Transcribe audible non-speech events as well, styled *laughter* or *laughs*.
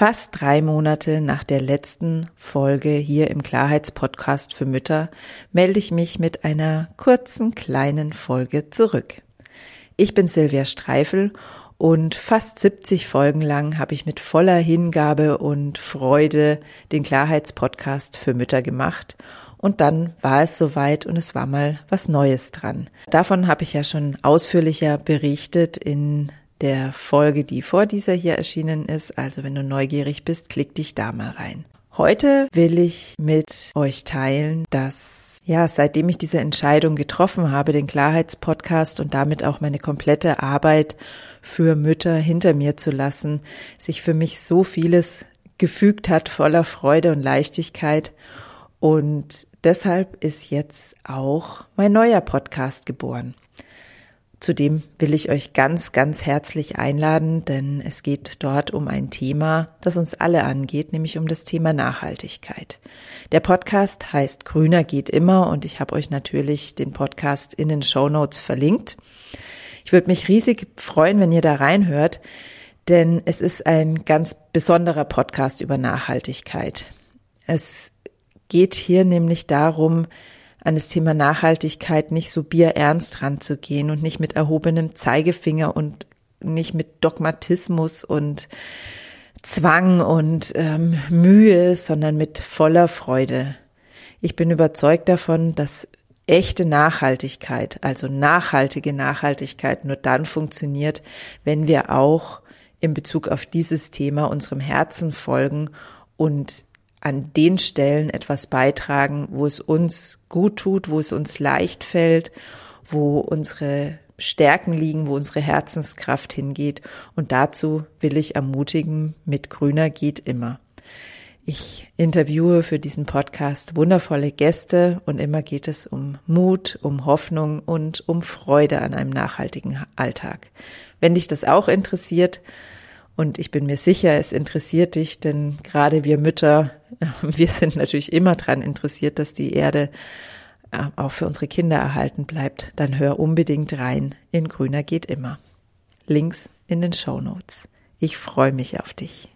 Fast drei Monate nach der letzten Folge hier im Klarheitspodcast für Mütter melde ich mich mit einer kurzen kleinen Folge zurück. Ich bin Silvia Streifel und fast 70 Folgen lang habe ich mit voller Hingabe und Freude den Klarheitspodcast für Mütter gemacht und dann war es soweit und es war mal was Neues dran. Davon habe ich ja schon ausführlicher berichtet in der Folge, die vor dieser hier erschienen ist. Also wenn du neugierig bist, klick dich da mal rein. Heute will ich mit euch teilen, dass ja, seitdem ich diese Entscheidung getroffen habe, den Klarheitspodcast und damit auch meine komplette Arbeit für Mütter hinter mir zu lassen, sich für mich so vieles gefügt hat voller Freude und Leichtigkeit. Und deshalb ist jetzt auch mein neuer Podcast geboren. Zudem will ich euch ganz, ganz herzlich einladen, denn es geht dort um ein Thema, das uns alle angeht, nämlich um das Thema Nachhaltigkeit. Der Podcast heißt Grüner geht immer und ich habe euch natürlich den Podcast in den Show Notes verlinkt. Ich würde mich riesig freuen, wenn ihr da reinhört, denn es ist ein ganz besonderer Podcast über Nachhaltigkeit. Es geht hier nämlich darum, an das Thema Nachhaltigkeit nicht so bierernst ranzugehen und nicht mit erhobenem Zeigefinger und nicht mit Dogmatismus und Zwang und ähm, Mühe, sondern mit voller Freude. Ich bin überzeugt davon, dass echte Nachhaltigkeit, also nachhaltige Nachhaltigkeit nur dann funktioniert, wenn wir auch in Bezug auf dieses Thema unserem Herzen folgen und an den Stellen etwas beitragen, wo es uns gut tut, wo es uns leicht fällt, wo unsere Stärken liegen, wo unsere Herzenskraft hingeht. Und dazu will ich ermutigen, mit Grüner geht immer. Ich interviewe für diesen Podcast wundervolle Gäste und immer geht es um Mut, um Hoffnung und um Freude an einem nachhaltigen Alltag. Wenn dich das auch interessiert, und ich bin mir sicher, es interessiert dich, denn gerade wir Mütter, *laughs* wir sind natürlich immer dran interessiert, dass die Erde äh, auch für unsere Kinder erhalten bleibt. Dann hör unbedingt rein in Grüner geht immer. Links in den Show Notes. Ich freue mich auf dich.